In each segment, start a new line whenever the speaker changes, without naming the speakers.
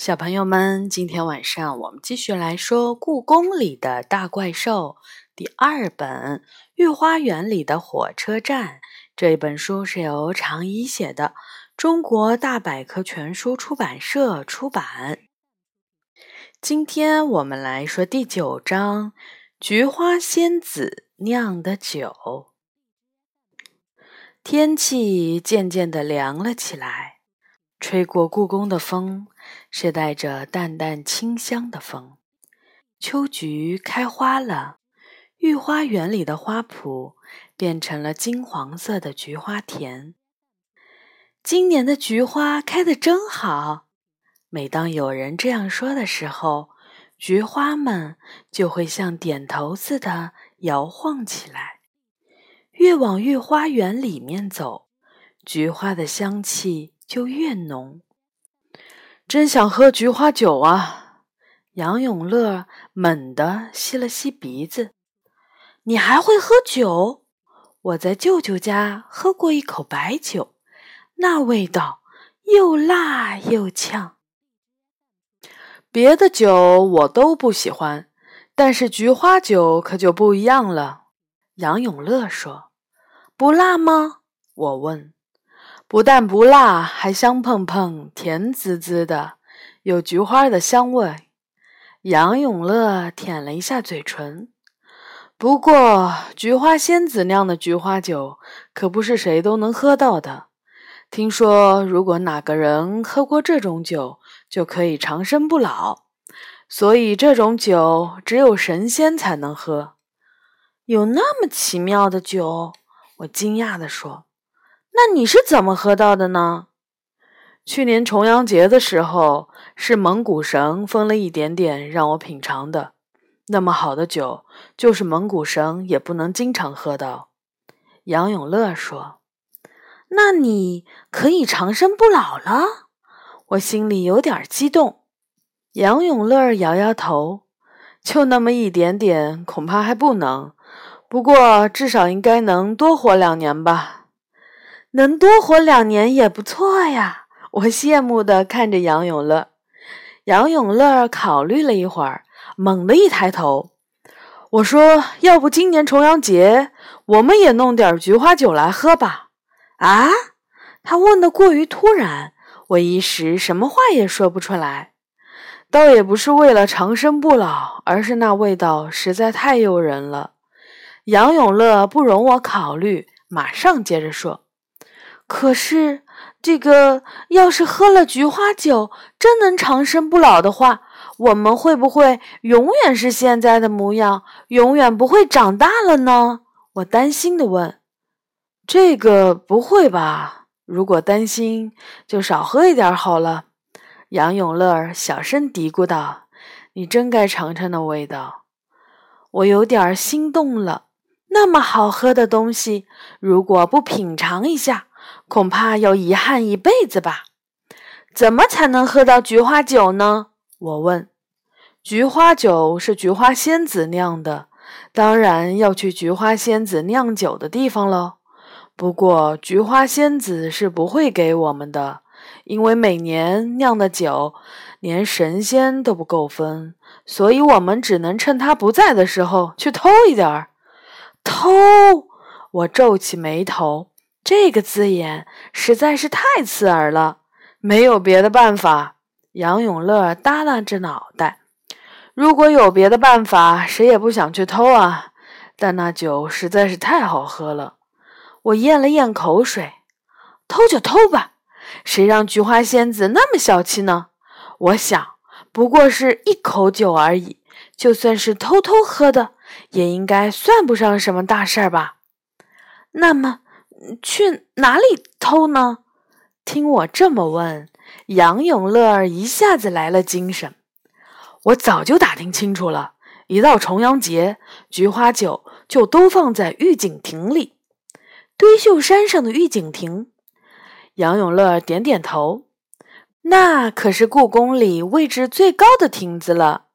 小朋友们，今天晚上我们继续来说《故宫里的大怪兽》第二本《御花园里的火车站》这一本书是由常怡写的，中国大百科全书出版社出版。今天我们来说第九章《菊花仙子酿的酒》。天气渐渐的凉了起来。吹过故宫的风是带着淡淡清香的风，秋菊开花了，御花园里的花圃变成了金黄色的菊花田。今年的菊花开得真好。每当有人这样说的时候，菊花们就会像点头似的摇晃起来。越往御花园里面走，菊花的香气。就越浓，真想喝菊花酒啊！杨永乐猛地吸了吸鼻子。你还会喝酒？我在舅舅家喝过一口白酒，那味道又辣又呛。别的酒我都不喜欢，但是菊花酒可就不一样了。杨永乐说：“不辣吗？”我问。不但不辣，还香喷喷、甜滋滋的，有菊花的香味。杨永乐舔了一下嘴唇。不过，菊花仙子酿的菊花酒可不是谁都能喝到的。听说，如果哪个人喝过这种酒，就可以长生不老。所以，这种酒只有神仙才能喝。有那么奇妙的酒？我惊讶地说。那你是怎么喝到的呢？去年重阳节的时候，是蒙古神分了一点点让我品尝的。那么好的酒，就是蒙古神也不能经常喝到。杨永乐说：“那你可以长生不老了。”我心里有点激动。杨永乐摇摇头：“就那么一点点，恐怕还不能。不过至少应该能多活两年吧。”能多活两年也不错呀！我羡慕地看着杨永乐。杨永乐考虑了一会儿，猛地一抬头，我说：“要不今年重阳节，我们也弄点菊花酒来喝吧？”啊！他问的过于突然，我一时什么话也说不出来。倒也不是为了长生不老，而是那味道实在太诱人了。杨永乐不容我考虑，马上接着说。可是，这个要是喝了菊花酒，真能长生不老的话，我们会不会永远是现在的模样，永远不会长大了呢？我担心的问。这个不会吧？如果担心，就少喝一点好了。杨永乐小声嘀咕道：“你真该尝尝那味道。”我有点心动了。那么好喝的东西，如果不品尝一下，恐怕要遗憾一辈子吧？怎么才能喝到菊花酒呢？我问。菊花酒是菊花仙子酿的，当然要去菊花仙子酿酒的地方喽。不过菊花仙子是不会给我们的，因为每年酿的酒连神仙都不够分，所以我们只能趁他不在的时候去偷一点儿。偷！我皱起眉头。这个字眼实在是太刺耳了，没有别的办法。杨永乐耷拉着脑袋，如果有别的办法，谁也不想去偷啊。但那酒实在是太好喝了，我咽了咽口水，偷就偷吧，谁让菊花仙子那么小气呢？我想，不过是一口酒而已，就算是偷偷喝的，也应该算不上什么大事儿吧。那么。去哪里偷呢？听我这么问，杨永乐一下子来了精神。我早就打听清楚了，一到重阳节，菊花酒就都放在御景亭里，堆秀山上的御景亭。杨永乐点点头，那可是故宫里位置最高的亭子了。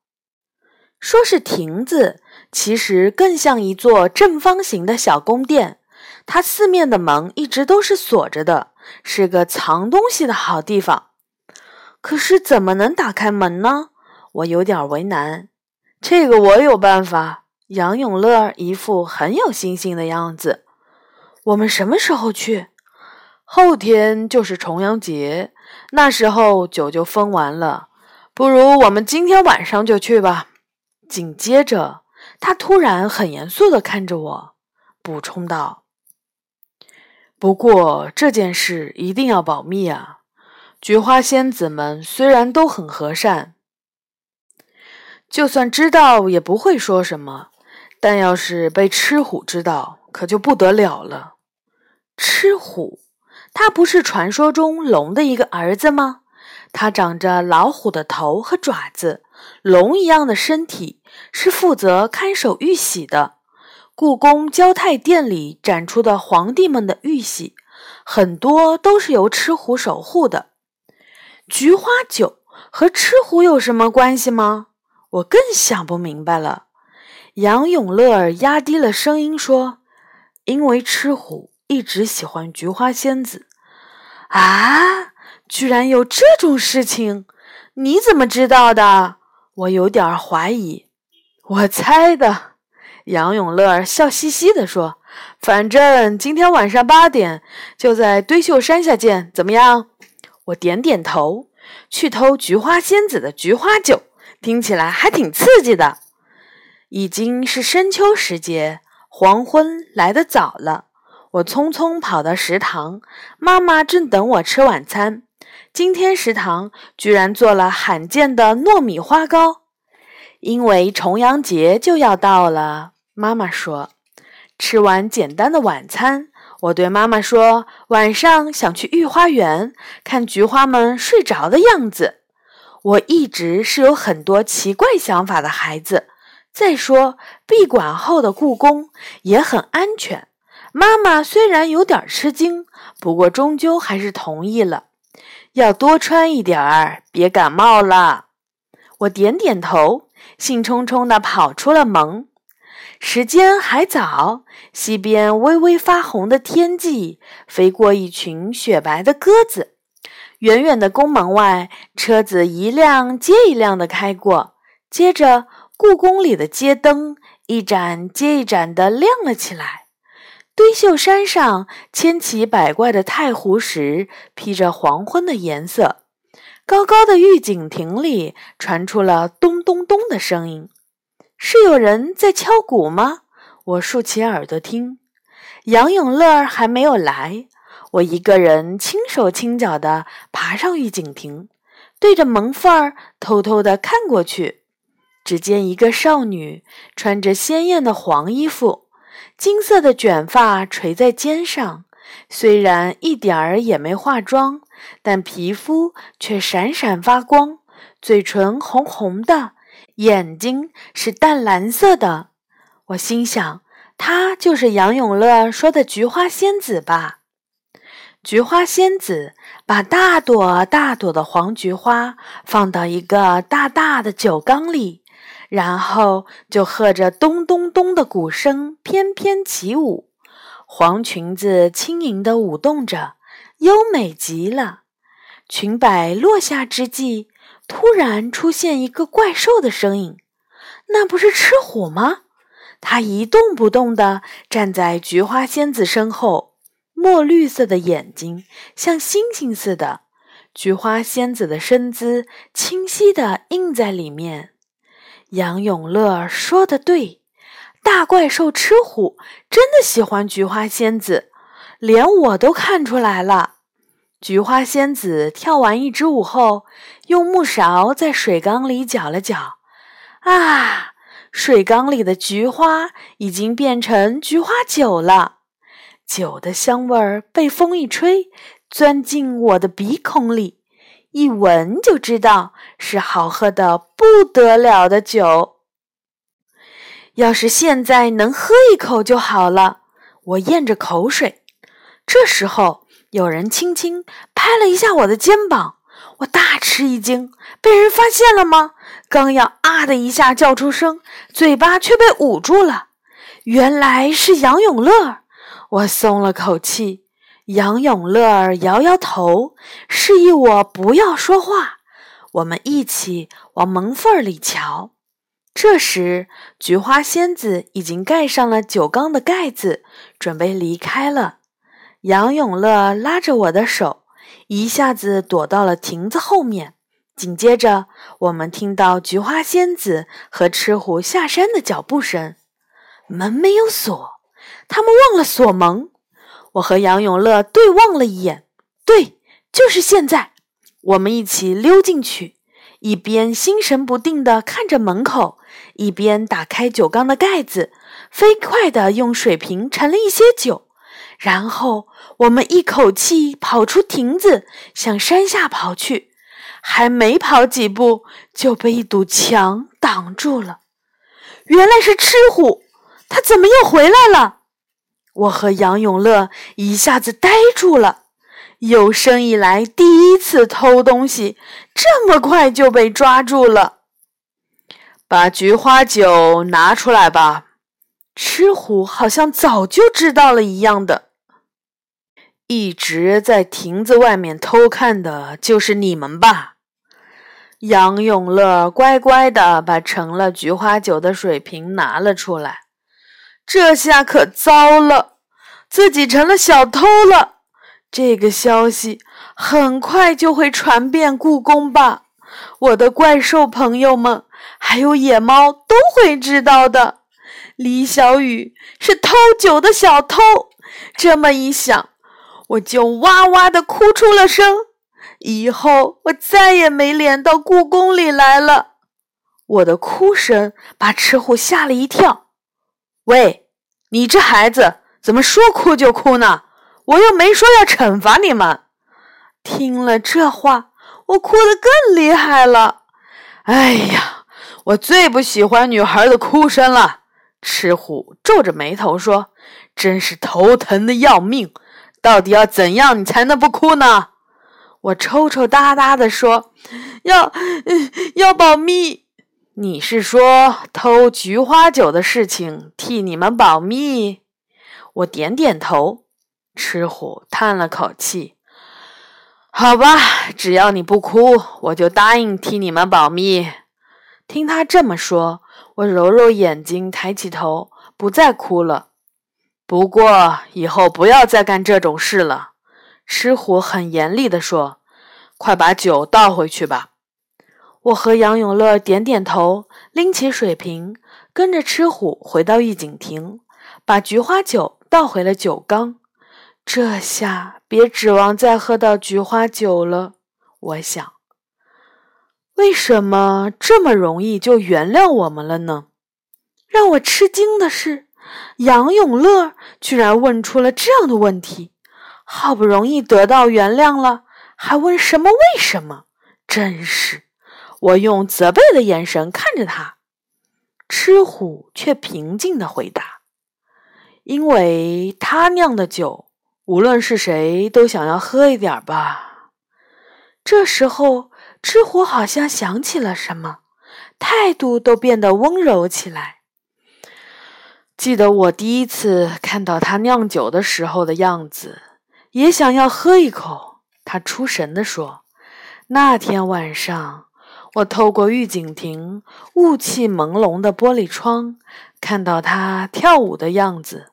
说是亭子，其实更像一座正方形的小宫殿。它四面的门一直都是锁着的，是个藏东西的好地方。可是怎么能打开门呢？我有点为难。这个我有办法。杨永乐一副很有信心的样子。我们什么时候去？后天就是重阳节，那时候酒就封完了。不如我们今天晚上就去吧。紧接着，他突然很严肃地看着我，补充道：“不过这件事一定要保密啊！菊花仙子们虽然都很和善，就算知道也不会说什么。但要是被赤虎知道，可就不得了了。赤虎，他不是传说中龙的一个儿子吗？他长着老虎的头和爪子。”龙一样的身体是负责看守玉玺的。故宫交泰殿里展出的皇帝们的玉玺，很多都是由吃虎守护的。菊花酒和吃虎有什么关系吗？我更想不明白了。杨永乐压低了声音说：“因为吃虎一直喜欢菊花仙子。”啊，居然有这种事情！你怎么知道的？我有点怀疑，我猜的。杨永乐笑嘻嘻地说：“反正今天晚上八点就在堆秀山下见，怎么样？”我点点头。去偷菊花仙子的菊花酒，听起来还挺刺激的。已经是深秋时节，黄昏来得早了。我匆匆跑到食堂，妈妈正等我吃晚餐。今天食堂居然做了罕见的糯米花糕，因为重阳节就要到了。妈妈说：“吃完简单的晚餐，我对妈妈说，晚上想去御花园看菊花们睡着的样子。我一直是有很多奇怪想法的孩子。再说，闭馆后的故宫也很安全。妈妈虽然有点吃惊，不过终究还是同意了。”要多穿一点儿，别感冒了。我点点头，兴冲冲地跑出了门。时间还早，西边微微发红的天际，飞过一群雪白的鸽子。远远的宫门外，车子一辆接一辆地开过。接着，故宫里的街灯一盏接一盏地亮了起来。堆秀山上千奇百怪的太湖石披着黄昏的颜色，高高的御景亭里传出了咚咚咚的声音，是有人在敲鼓吗？我竖起耳朵听。杨永乐还没有来，我一个人轻手轻脚地爬上御景亭，对着门缝儿偷偷地看过去，只见一个少女穿着鲜艳的黄衣服。金色的卷发垂在肩上，虽然一点儿也没化妆，但皮肤却闪闪发光，嘴唇红红的，眼睛是淡蓝色的。我心想，她就是杨永乐说的菊花仙子吧？菊花仙子把大朵大朵的黄菊花放到一个大大的酒缸里。然后就和着咚咚咚的鼓声翩翩起舞，黄裙子轻盈地舞动着，优美极了。裙摆落下之际，突然出现一个怪兽的身影，那不是赤虎吗？它一动不动地站在菊花仙子身后，墨绿色的眼睛像星星似的，菊花仙子的身姿清晰地映在里面。杨永乐说的对，大怪兽吃虎真的喜欢菊花仙子，连我都看出来了。菊花仙子跳完一支舞后，用木勺在水缸里搅了搅，啊，水缸里的菊花已经变成菊花酒了。酒的香味儿被风一吹，钻进我的鼻孔里。一闻就知道是好喝的不得了的酒。要是现在能喝一口就好了。我咽着口水。这时候，有人轻轻拍了一下我的肩膀，我大吃一惊，被人发现了吗？刚要啊的一下叫出声，嘴巴却被捂住了。原来是杨永乐，我松了口气。杨永乐摇摇头，示意我不要说话。我们一起往门缝里瞧。这时，菊花仙子已经盖上了酒缸的盖子，准备离开了。杨永乐拉着我的手，一下子躲到了亭子后面。紧接着，我们听到菊花仙子和吃虎下山的脚步声。门没有锁，他们忘了锁门。我和杨永乐对望了一眼，对，就是现在。我们一起溜进去，一边心神不定地看着门口，一边打开酒缸的盖子，飞快地用水瓶盛了一些酒，然后我们一口气跑出亭子，向山下跑去。还没跑几步，就被一堵墙挡住了。原来是吃虎，他怎么又回来了？我和杨永乐一下子呆住了。有生以来第一次偷东西，这么快就被抓住了。把菊花酒拿出来吧。吃虎好像早就知道了一样的。一直在亭子外面偷看的就是你们吧？杨永乐乖乖的把盛了菊花酒的水瓶拿了出来，这下可糟了，自己成了小偷了。这个消息很快就会传遍故宫吧？我的怪兽朋友们，还有野猫都会知道的。李小雨是偷酒的小偷，这么一想，我就哇哇地哭出了声。以后我再也没脸到故宫里来了。我的哭声把吃虎吓了一跳。喂，你这孩子怎么说哭就哭呢？我又没说要惩罚你们。听了这话，我哭得更厉害了。哎呀，我最不喜欢女孩的哭声了。吃虎皱着眉头说：“真是头疼的要命。到底要怎样，你才能不哭呢？”我抽抽搭搭的说：“要要保密。”你是说偷菊花酒的事情替你们保密？我点点头。吃虎叹了口气：“好吧，只要你不哭，我就答应替你们保密。”听他这么说，我揉揉眼睛，抬起头，不再哭了。不过以后不要再干这种事了。吃虎很严厉地说：“快把酒倒回去吧。”我和杨永乐点点头，拎起水瓶，跟着吃虎回到御景亭，把菊花酒倒回了酒缸。这下别指望再喝到菊花酒了。我想，为什么这么容易就原谅我们了呢？让我吃惊的是，杨永乐居然问出了这样的问题。好不容易得到原谅了，还问什么为什么？真是！我用责备的眼神看着他，吃虎却平静的回答：“因为他酿的酒，无论是谁都想要喝一点吧。”这时候，吃虎好像想起了什么，态度都变得温柔起来。记得我第一次看到他酿酒的时候的样子。也想要喝一口，他出神地说：“那天晚上，我透过御景亭雾气朦胧的玻璃窗，看到他跳舞的样子，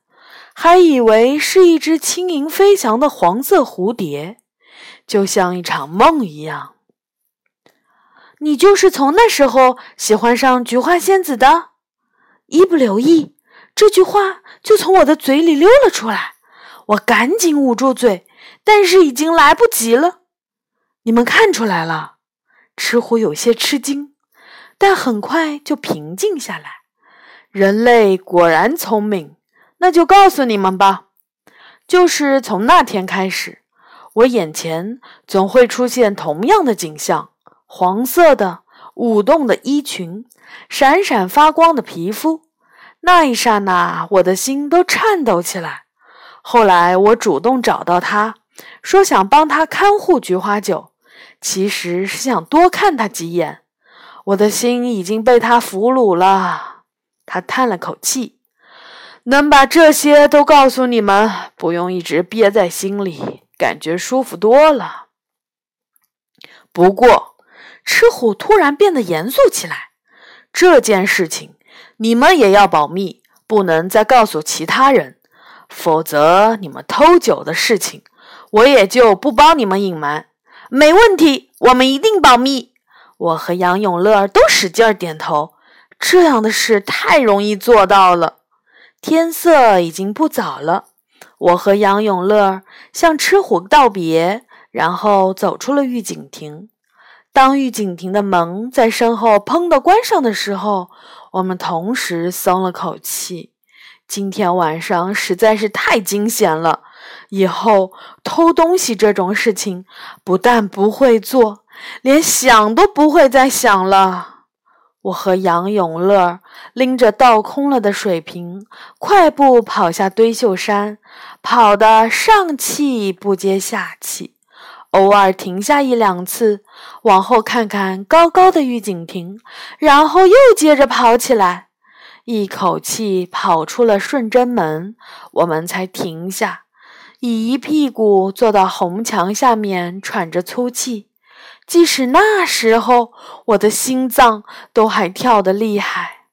还以为是一只轻盈飞翔的黄色蝴蝶，就像一场梦一样。你就是从那时候喜欢上菊花仙子的？一不留意，这句话就从我的嘴里溜了出来。”我赶紧捂住嘴，但是已经来不及了。你们看出来了？吃虎有些吃惊，但很快就平静下来。人类果然聪明，那就告诉你们吧。就是从那天开始，我眼前总会出现同样的景象：黄色的舞动的衣裙，闪闪发光的皮肤。那一刹那，我的心都颤抖起来。后来我主动找到他，说想帮他看护菊花酒，其实是想多看他几眼。我的心已经被他俘虏了。他叹了口气，能把这些都告诉你们，不用一直憋在心里，感觉舒服多了。不过，吃虎突然变得严肃起来。这件事情你们也要保密，不能再告诉其他人，否则你们偷酒的事情，我也就不帮你们隐瞒。没问题，我们一定保密。我和杨永乐都使劲儿点头。这样的事太容易做到了。天色已经不早了，我和杨永乐向吃虎道别，然后走出了御景亭。当御景亭的门在身后“砰”的关上的时候，我们同时松了口气。今天晚上实在是太惊险了，以后偷东西这种事情不但不会做，连想都不会再想了。我和杨永乐拎着倒空了的水瓶，快步跑下堆秀山，跑得上气不接下气。偶尔停下一两次，往后看看高高的御景亭，然后又接着跑起来。一口气跑出了顺贞门，我们才停下，一屁股坐到红墙下面，喘着粗气。即使那时候，我的心脏都还跳得厉害。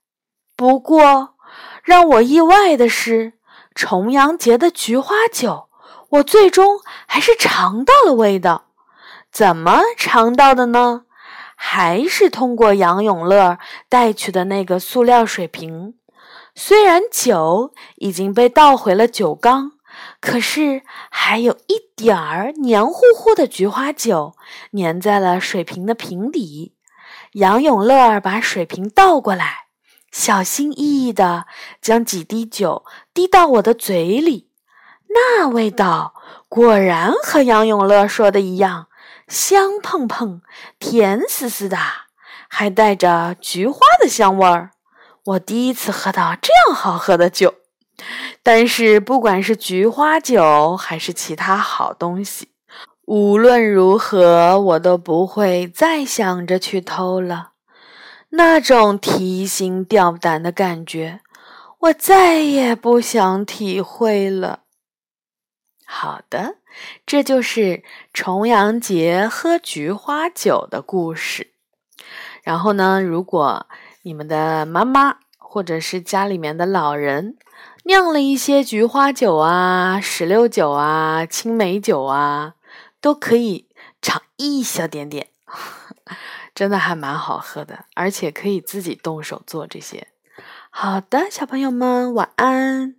不过，让我意外的是，重阳节的菊花酒。我最终还是尝到了味道，怎么尝到的呢？还是通过杨永乐带去的那个塑料水瓶。虽然酒已经被倒回了酒缸，可是还有一点儿黏糊糊的菊花酒粘在了水瓶的瓶底。杨永乐把水瓶倒过来，小心翼翼地将几滴酒滴到我的嘴里。那味道果然和杨永乐说的一样，香喷喷、甜丝丝的，还带着菊花的香味儿。我第一次喝到这样好喝的酒。但是，不管是菊花酒还是其他好东西，无论如何，我都不会再想着去偷了。那种提心吊胆的感觉，我再也不想体会了。好的，这就是重阳节喝菊花酒的故事。然后呢，如果你们的妈妈或者是家里面的老人酿了一些菊花酒啊、石榴酒啊、青梅酒啊，都可以尝一小点点，真的还蛮好喝的，而且可以自己动手做这些。好的，小朋友们，晚安。